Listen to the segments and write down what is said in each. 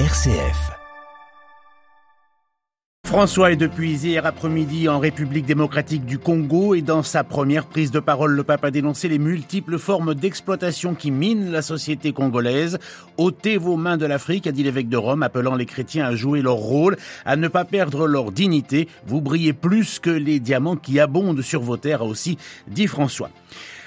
RCF. François est depuis hier après-midi en République démocratique du Congo et dans sa première prise de parole, le pape a dénoncé les multiples formes d'exploitation qui minent la société congolaise. ôtez vos mains de l'Afrique, a dit l'évêque de Rome, appelant les chrétiens à jouer leur rôle, à ne pas perdre leur dignité. Vous brillez plus que les diamants qui abondent sur vos terres, a aussi dit François.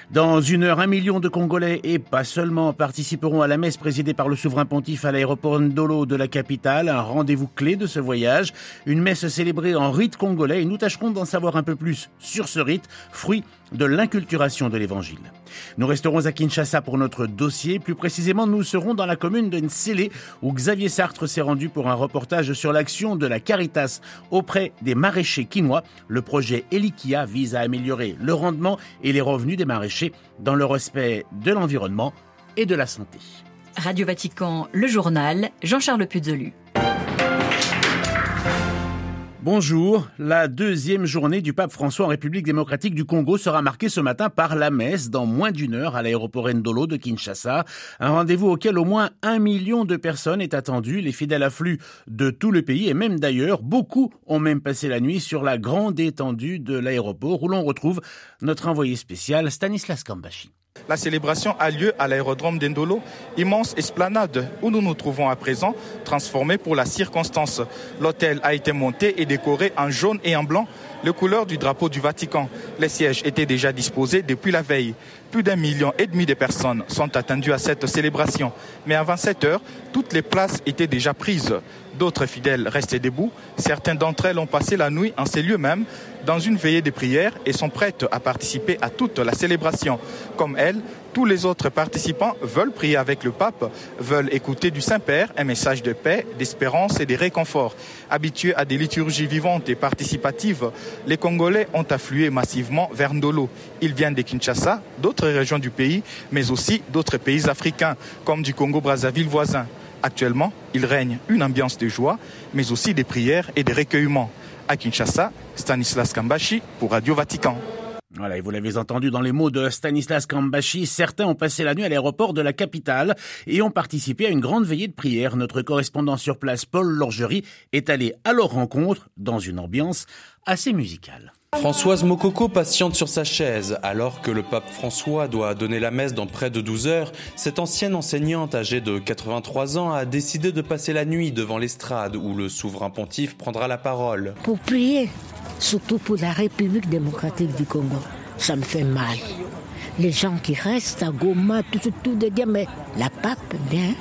Dans une heure, un million de Congolais et pas seulement participeront à la messe présidée par le souverain pontife à l'aéroport Ndolo de la capitale, un rendez-vous clé de ce voyage, une messe célébrée en rite congolais et nous tâcherons d'en savoir un peu plus sur ce rite, fruit de l'inculturation de l'évangile. Nous resterons à Kinshasa pour notre dossier. Plus précisément, nous serons dans la commune de Nsele où Xavier Sartre s'est rendu pour un reportage sur l'action de la Caritas auprès des maraîchers quinois. Le projet Elikia vise à améliorer le rendement et les revenus des maraîchers dans le respect de l'environnement et de la santé. Radio Vatican, le journal, Jean-Charles Puzolu. Bonjour. La deuxième journée du pape François en République démocratique du Congo sera marquée ce matin par la messe dans moins d'une heure à l'aéroport Ndolo de Kinshasa. Un rendez-vous auquel au moins un million de personnes est attendu. Les fidèles affluent de tout le pays et même d'ailleurs. Beaucoup ont même passé la nuit sur la grande étendue de l'aéroport où l'on retrouve notre envoyé spécial Stanislas Kambashi. La célébration a lieu à l'aérodrome d'Endolo, immense esplanade où nous nous trouvons à présent, transformée pour la circonstance. L'hôtel a été monté et décoré en jaune et en blanc, les couleurs du drapeau du Vatican. Les sièges étaient déjà disposés depuis la veille. Plus d'un million et demi de personnes sont attendues à cette célébration. Mais avant 7 heures, toutes les places étaient déjà prises. D'autres fidèles restaient debout. Certains d'entre elles ont passé la nuit en ces lieux mêmes, dans une veillée de prière, et sont prêtes à participer à toute la célébration. Comme elles, tous les autres participants veulent prier avec le pape, veulent écouter du Saint-Père un message de paix, d'espérance et de réconfort. Habitués à des liturgies vivantes et participatives, les Congolais ont afflué massivement vers Ndolo. Ils viennent de Kinshasa, d'autres régions du pays, mais aussi d'autres pays africains, comme du Congo-Brazzaville voisin. Actuellement, il règne une ambiance de joie, mais aussi des prières et des recueillements. À Kinshasa, Stanislas Kambashi pour Radio Vatican. Voilà, et vous l'avez entendu dans les mots de Stanislas Kambashi, certains ont passé la nuit à l'aéroport de la capitale et ont participé à une grande veillée de prière. Notre correspondant sur place, Paul Lorgerie, est allé à leur rencontre dans une ambiance assez musicale. Françoise Mokoko patiente sur sa chaise alors que le pape François doit donner la messe dans près de 12 heures. Cette ancienne enseignante âgée de 83 ans a décidé de passer la nuit devant l'estrade où le souverain pontife prendra la parole. Pour prier, surtout pour la République démocratique du Congo, ça me fait mal. Les gens qui restent à Goma, tout, tout, de dire, mais la pape vient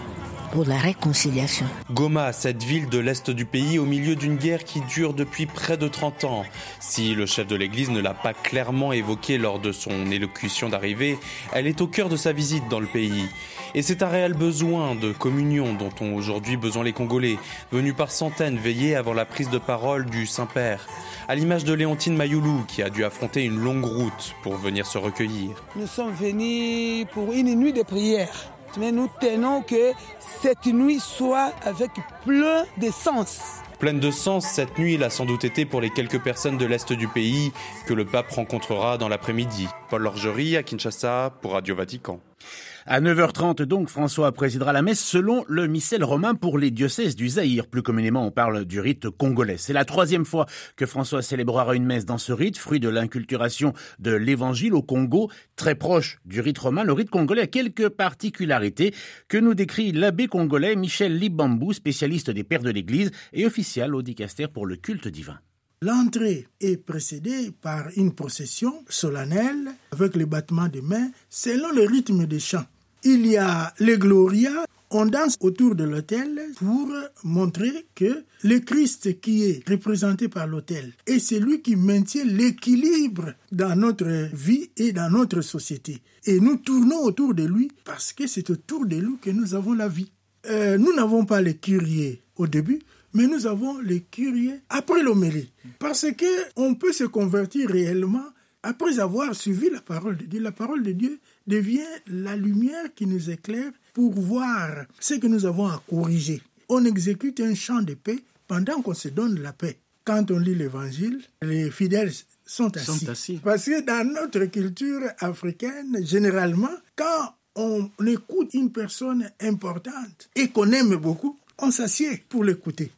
pour la réconciliation. Goma, cette ville de l'Est du pays au milieu d'une guerre qui dure depuis près de 30 ans. Si le chef de l'Église ne l'a pas clairement évoqué lors de son élocution d'arrivée, elle est au cœur de sa visite dans le pays. Et c'est un réel besoin de communion dont ont aujourd'hui besoin les Congolais, venus par centaines veiller avant la prise de parole du Saint-Père. À l'image de Léontine Mayoulou, qui a dû affronter une longue route pour venir se recueillir. Nous sommes venus pour une nuit de prière mais nous tenons que cette nuit soit avec plein de sens. Pleine de sens, cette nuit, il a sans doute été pour les quelques personnes de l'Est du pays que le pape rencontrera dans l'après-midi. Paul Lorgerie à Kinshasa pour Radio Vatican. À 9h30 donc, François présidera la messe selon le missel romain pour les diocèses du Zaïre. Plus communément, on parle du rite congolais. C'est la troisième fois que François célébrera une messe dans ce rite, fruit de l'inculturation de l'évangile au Congo, très proche du rite romain. Le rite congolais a quelques particularités que nous décrit l'abbé congolais Michel Libambou, spécialiste des pères de l'Église et officiel au dicaster pour le culte divin. L'entrée est précédée par une procession solennelle avec le battement de mains selon le rythme des chants il y a les Gloria. On danse autour de l'autel pour montrer que le Christ qui est représenté par l'autel est celui qui maintient l'équilibre dans notre vie et dans notre société. Et nous tournons autour de lui parce que c'est autour de lui que nous avons la vie. Euh, nous n'avons pas les curiers au début, mais nous avons les curiers après l'homélie. Parce que on peut se convertir réellement après avoir suivi la parole de Dieu. La parole de Dieu devient la lumière qui nous éclaire pour voir ce que nous avons à corriger. On exécute un chant de paix pendant qu'on se donne la paix. Quand on lit l'évangile, les fidèles sont assis. Parce que dans notre culture africaine, généralement, quand on écoute une personne importante et qu'on aime beaucoup, on s'assied pour l'écouter.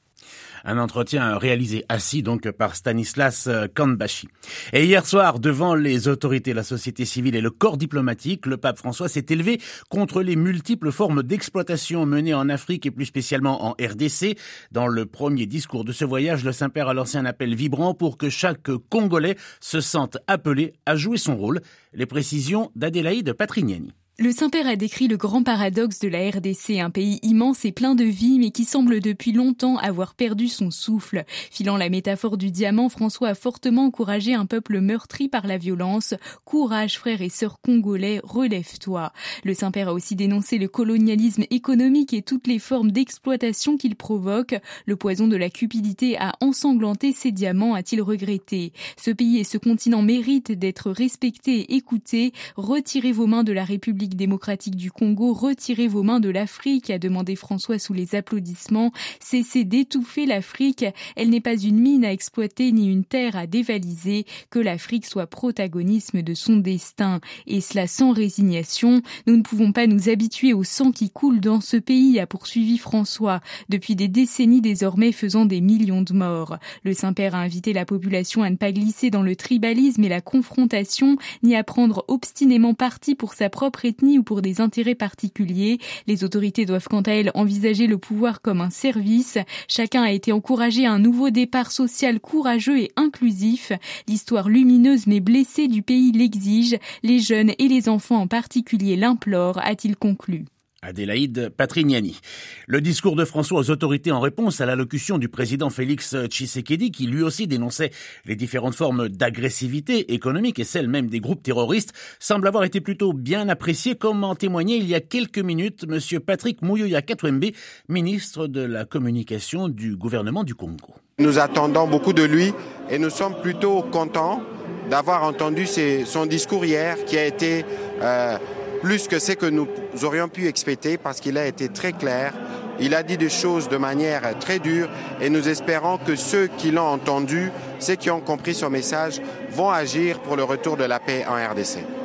Un entretien réalisé assis donc par Stanislas euh, Kanbashi. Et hier soir, devant les autorités, la société civile et le corps diplomatique, le pape François s'est élevé contre les multiples formes d'exploitation menées en Afrique et plus spécialement en RDC. Dans le premier discours de ce voyage, le Saint-Père a lancé un appel vibrant pour que chaque Congolais se sente appelé à jouer son rôle. Les précisions d'Adélaïde Patrignani. Le Saint-Père a décrit le grand paradoxe de la RDC, un pays immense et plein de vie, mais qui semble depuis longtemps avoir perdu son souffle. Filant la métaphore du diamant, François a fortement encouragé un peuple meurtri par la violence. Courage, frères et sœurs congolais, relève-toi. Le Saint-Père a aussi dénoncé le colonialisme économique et toutes les formes d'exploitation qu'il provoque. Le poison de la cupidité a ensanglanté ses diamants, a-t-il regretté. Ce pays et ce continent méritent d'être respectés et écoutés. Retirez vos mains de la République démocratique du Congo, retirez vos mains de l'Afrique, a demandé François sous les applaudissements. Cessez d'étouffer l'Afrique. Elle n'est pas une mine à exploiter ni une terre à dévaliser. Que l'Afrique soit protagonisme de son destin. Et cela sans résignation. Nous ne pouvons pas nous habituer au sang qui coule dans ce pays, a poursuivi François, depuis des décennies désormais faisant des millions de morts. Le Saint-Père a invité la population à ne pas glisser dans le tribalisme et la confrontation, ni à prendre obstinément parti pour sa propre ou pour des intérêts particuliers. Les autorités doivent quant à elles envisager le pouvoir comme un service. Chacun a été encouragé à un nouveau départ social courageux et inclusif. L'histoire lumineuse mais blessée du pays l'exige. Les jeunes et les enfants en particulier l'implorent, a-t-il conclu. Adélaïde Patrignani. Le discours de François aux autorités en réponse à l'allocution du président Félix Tshisekedi qui lui aussi dénonçait les différentes formes d'agressivité économique et celles même des groupes terroristes semble avoir été plutôt bien apprécié comme en témoignait il y a quelques minutes monsieur Patrick Mouyoya Katwembe, ministre de la communication du gouvernement du Congo. Nous attendons beaucoup de lui et nous sommes plutôt contents d'avoir entendu son discours hier qui a été euh, plus que ce que nous aurions pu expecter parce qu'il a été très clair. Il a dit des choses de manière très dure et nous espérons que ceux qui l'ont entendu, ceux qui ont compris son message, vont agir pour le retour de la paix en RDC.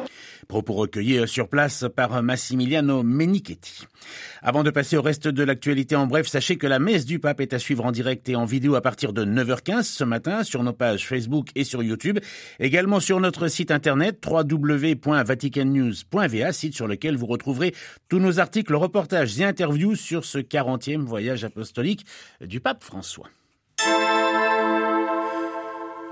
Propos recueillis sur place par Massimiliano Menichetti. Avant de passer au reste de l'actualité en bref, sachez que la messe du pape est à suivre en direct et en vidéo à partir de 9h15 ce matin sur nos pages Facebook et sur YouTube. Également sur notre site internet www.vaticannews.va, site sur lequel vous retrouverez tous nos articles, reportages et interviews sur ce 40e voyage apostolique du pape François.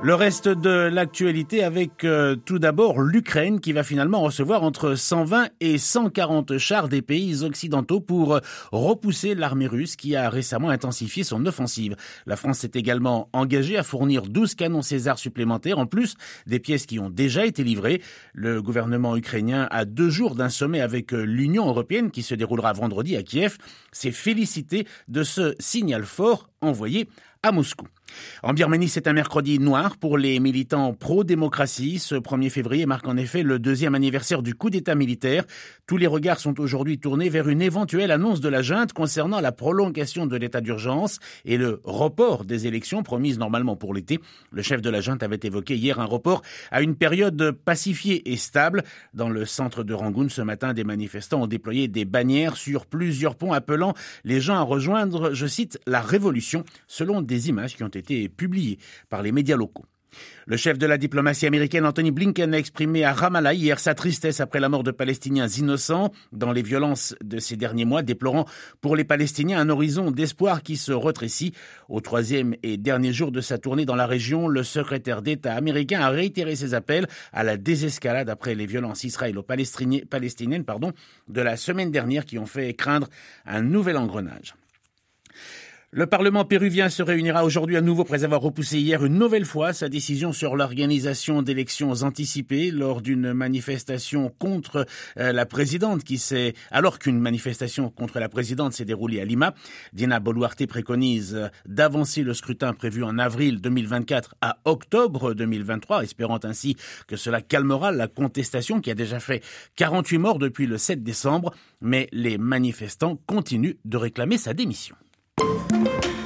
Le reste de l'actualité avec euh, tout d'abord l'Ukraine qui va finalement recevoir entre 120 et 140 chars des pays occidentaux pour euh, repousser l'armée russe qui a récemment intensifié son offensive. La France s'est également engagée à fournir 12 canons César supplémentaires en plus des pièces qui ont déjà été livrées. Le gouvernement ukrainien a deux jours d'un sommet avec euh, l'Union européenne qui se déroulera vendredi à Kiev s'est félicité de ce signal fort envoyé à Moscou. En Birmanie, c'est un mercredi noir pour les militants pro-démocratie. Ce 1er février marque en effet le deuxième anniversaire du coup d'État militaire. Tous les regards sont aujourd'hui tournés vers une éventuelle annonce de la junte concernant la prolongation de l'état d'urgence et le report des élections promises normalement pour l'été. Le chef de la junte avait évoqué hier un report à une période pacifiée et stable. Dans le centre de Rangoon ce matin, des manifestants ont déployé des bannières sur plusieurs ponts appelant les gens à rejoindre, je cite, la révolution, selon des images qui ont été publiées par les médias locaux. Le chef de la diplomatie américaine Anthony Blinken a exprimé à Ramallah hier sa tristesse après la mort de Palestiniens innocents dans les violences de ces derniers mois, déplorant pour les Palestiniens un horizon d'espoir qui se rétrécit. Au troisième et dernier jour de sa tournée dans la région, le secrétaire d'État américain a réitéré ses appels à la désescalade après les violences israélo-palestiniennes de la semaine dernière qui ont fait craindre un nouvel engrenage. Le Parlement péruvien se réunira aujourd'hui à nouveau après avoir repoussé hier une nouvelle fois sa décision sur l'organisation d'élections anticipées lors d'une manifestation contre euh, la présidente qui s'est, alors qu'une manifestation contre la présidente s'est déroulée à Lima. Dina Boluarte préconise d'avancer le scrutin prévu en avril 2024 à octobre 2023, espérant ainsi que cela calmera la contestation qui a déjà fait 48 morts depuis le 7 décembre, mais les manifestants continuent de réclamer sa démission. Thank you.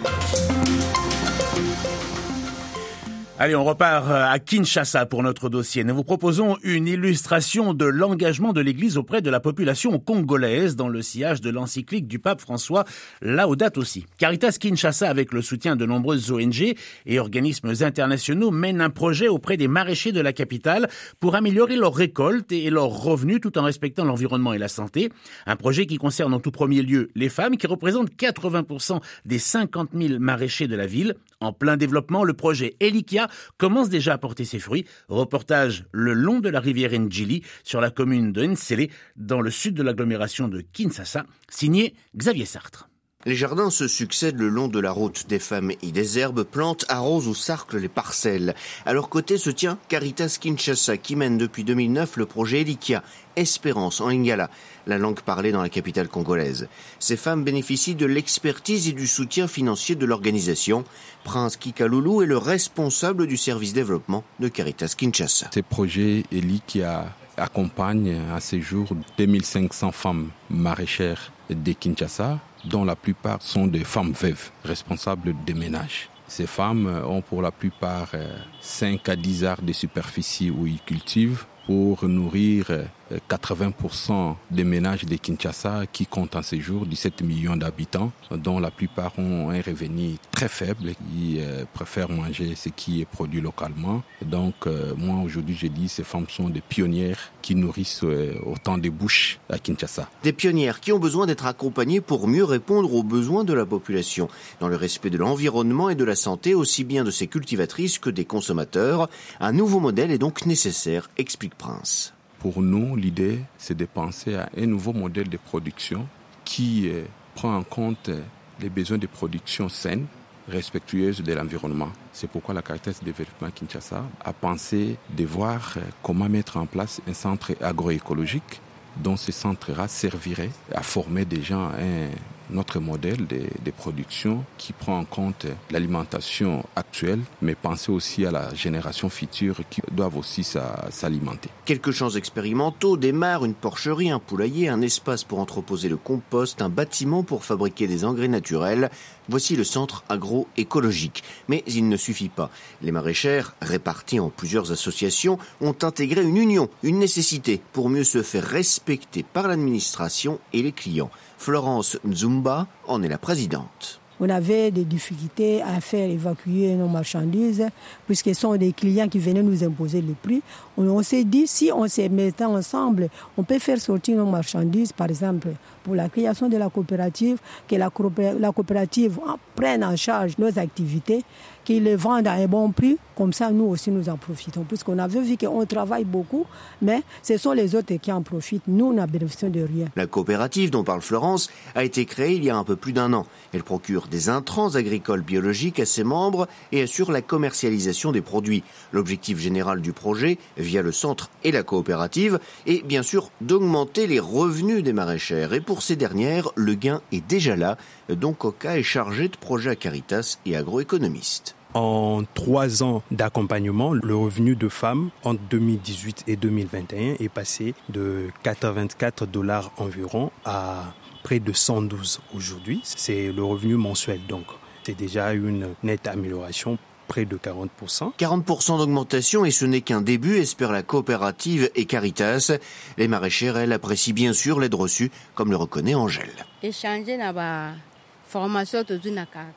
Allez, on repart euh, à Kinshasa pour notre dossier. Nous vous proposons une illustration de l'engagement de l'Église auprès de la population congolaise dans le sillage de l'encyclique du pape François, dates aussi. Caritas Kinshasa, avec le soutien de nombreuses ONG et organismes internationaux, mène un projet auprès des maraîchers de la capitale pour améliorer leurs récoltes et leurs revenus tout en respectant l'environnement et la santé. Un projet qui concerne en tout premier lieu les femmes qui représentent 80% des 50 000 maraîchers de la ville. En plein développement, le projet Elikia commence déjà à porter ses fruits. Reportage le long de la rivière Njili sur la commune de Nsele dans le sud de l'agglomération de Kinshasa, signé Xavier Sartre. Les jardins se succèdent le long de la route. Des femmes et des herbes plantent, arrosent ou sarclent les parcelles. À leur côté se tient Caritas Kinshasa qui mène depuis 2009 le projet Elikia, Espérance en Lingala, la langue parlée dans la capitale congolaise. Ces femmes bénéficient de l'expertise et du soutien financier de l'organisation. Prince Kikaloulou est le responsable du service développement de Caritas Kinshasa. Ces projets Elikia accompagnent à ces jours 2500 femmes maraîchères de Kinshasa dont la plupart sont des femmes veuves, responsables des ménages. Ces femmes ont pour la plupart 5 à 10 arts de superficie où ils cultivent pour nourrir 80% des ménages de Kinshasa qui comptent en ces jours 17 millions d'habitants, dont la plupart ont un revenu très faible, qui euh, préfèrent manger ce qui est produit localement. Donc euh, moi aujourd'hui je dis ces femmes sont des pionnières qui nourrissent euh, autant de bouches à Kinshasa. Des pionnières qui ont besoin d'être accompagnées pour mieux répondre aux besoins de la population, dans le respect de l'environnement et de la santé aussi bien de ces cultivatrices que des consommateurs. Un nouveau modèle est donc nécessaire, explique Prince. Pour nous, l'idée, c'est de penser à un nouveau modèle de production qui euh, prend en compte les besoins de production saine, respectueuse de l'environnement. C'est pourquoi la Caritas Développement Kinshasa a pensé de voir euh, comment mettre en place un centre agroécologique dont ce centre-là servirait à former des gens à un notre modèle de, production qui prend en compte l'alimentation actuelle, mais penser aussi à la génération future qui doivent aussi s'alimenter. Quelques champs expérimentaux démarrent une porcherie, un poulailler, un espace pour entreposer le compost, un bâtiment pour fabriquer des engrais naturels. Voici le centre agroécologique. Mais il ne suffit pas. Les maraîchères, réparties en plusieurs associations, ont intégré une union, une nécessité pour mieux se faire respecter par l'administration et les clients. Florence Nzumba en est la présidente. On avait des difficultés à faire évacuer nos marchandises puisque ce sont des clients qui venaient nous imposer les prix. On, s'est dit si on se mettait ensemble, on peut faire sortir nos marchandises, par exemple pour la création de la coopérative, que la coopérative prenne en charge nos activités, qu'ils les vendent à un bon prix, comme ça nous aussi nous en profitons. Puisqu'on avait vu qu'on travaille beaucoup, mais ce sont les autres qui en profitent. Nous, de rien. La coopérative dont parle Florence a été créée il y a un peu plus d'un an. Elle procure des intrants agricoles biologiques à ses membres et assure la commercialisation des produits. L'objectif général du projet, via le centre et la coopérative, est bien sûr d'augmenter les revenus des maraîchères. Et pour ces dernières, le gain est déjà là. Donc Oka est chargé de projets à Caritas et agroéconomiste. En trois ans d'accompagnement, le revenu de femmes entre 2018 et 2021 est passé de 84 dollars environ à près de 112 aujourd'hui. C'est le revenu mensuel donc. C'est déjà une nette amélioration près de 40%. 40% d'augmentation et ce n'est qu'un début, espère la coopérative et Caritas. Les maraîchères, elles, apprécient bien sûr l'aide reçue, comme le reconnaît Angèle.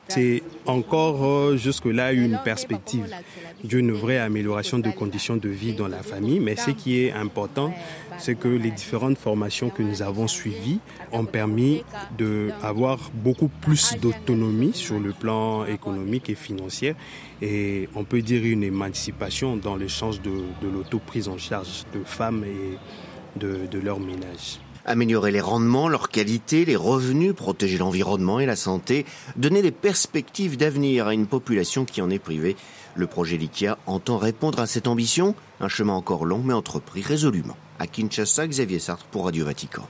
C'est encore euh, jusque-là une perspective d'une vraie amélioration des conditions de vie dans la famille, mais ce qui est important, c'est que les différentes formations que nous avons suivies ont permis d'avoir beaucoup plus d'autonomie sur le plan économique et financier. Et on peut dire une émancipation dans le sens de, de l'auto-prise en charge de femmes et de, de leur ménage améliorer les rendements, leur qualité, les revenus, protéger l'environnement et la santé, donner des perspectives d'avenir à une population qui en est privée. Le projet Likia entend répondre à cette ambition, un chemin encore long mais entrepris résolument. À Kinshasa, Xavier Sartre pour Radio Vatican.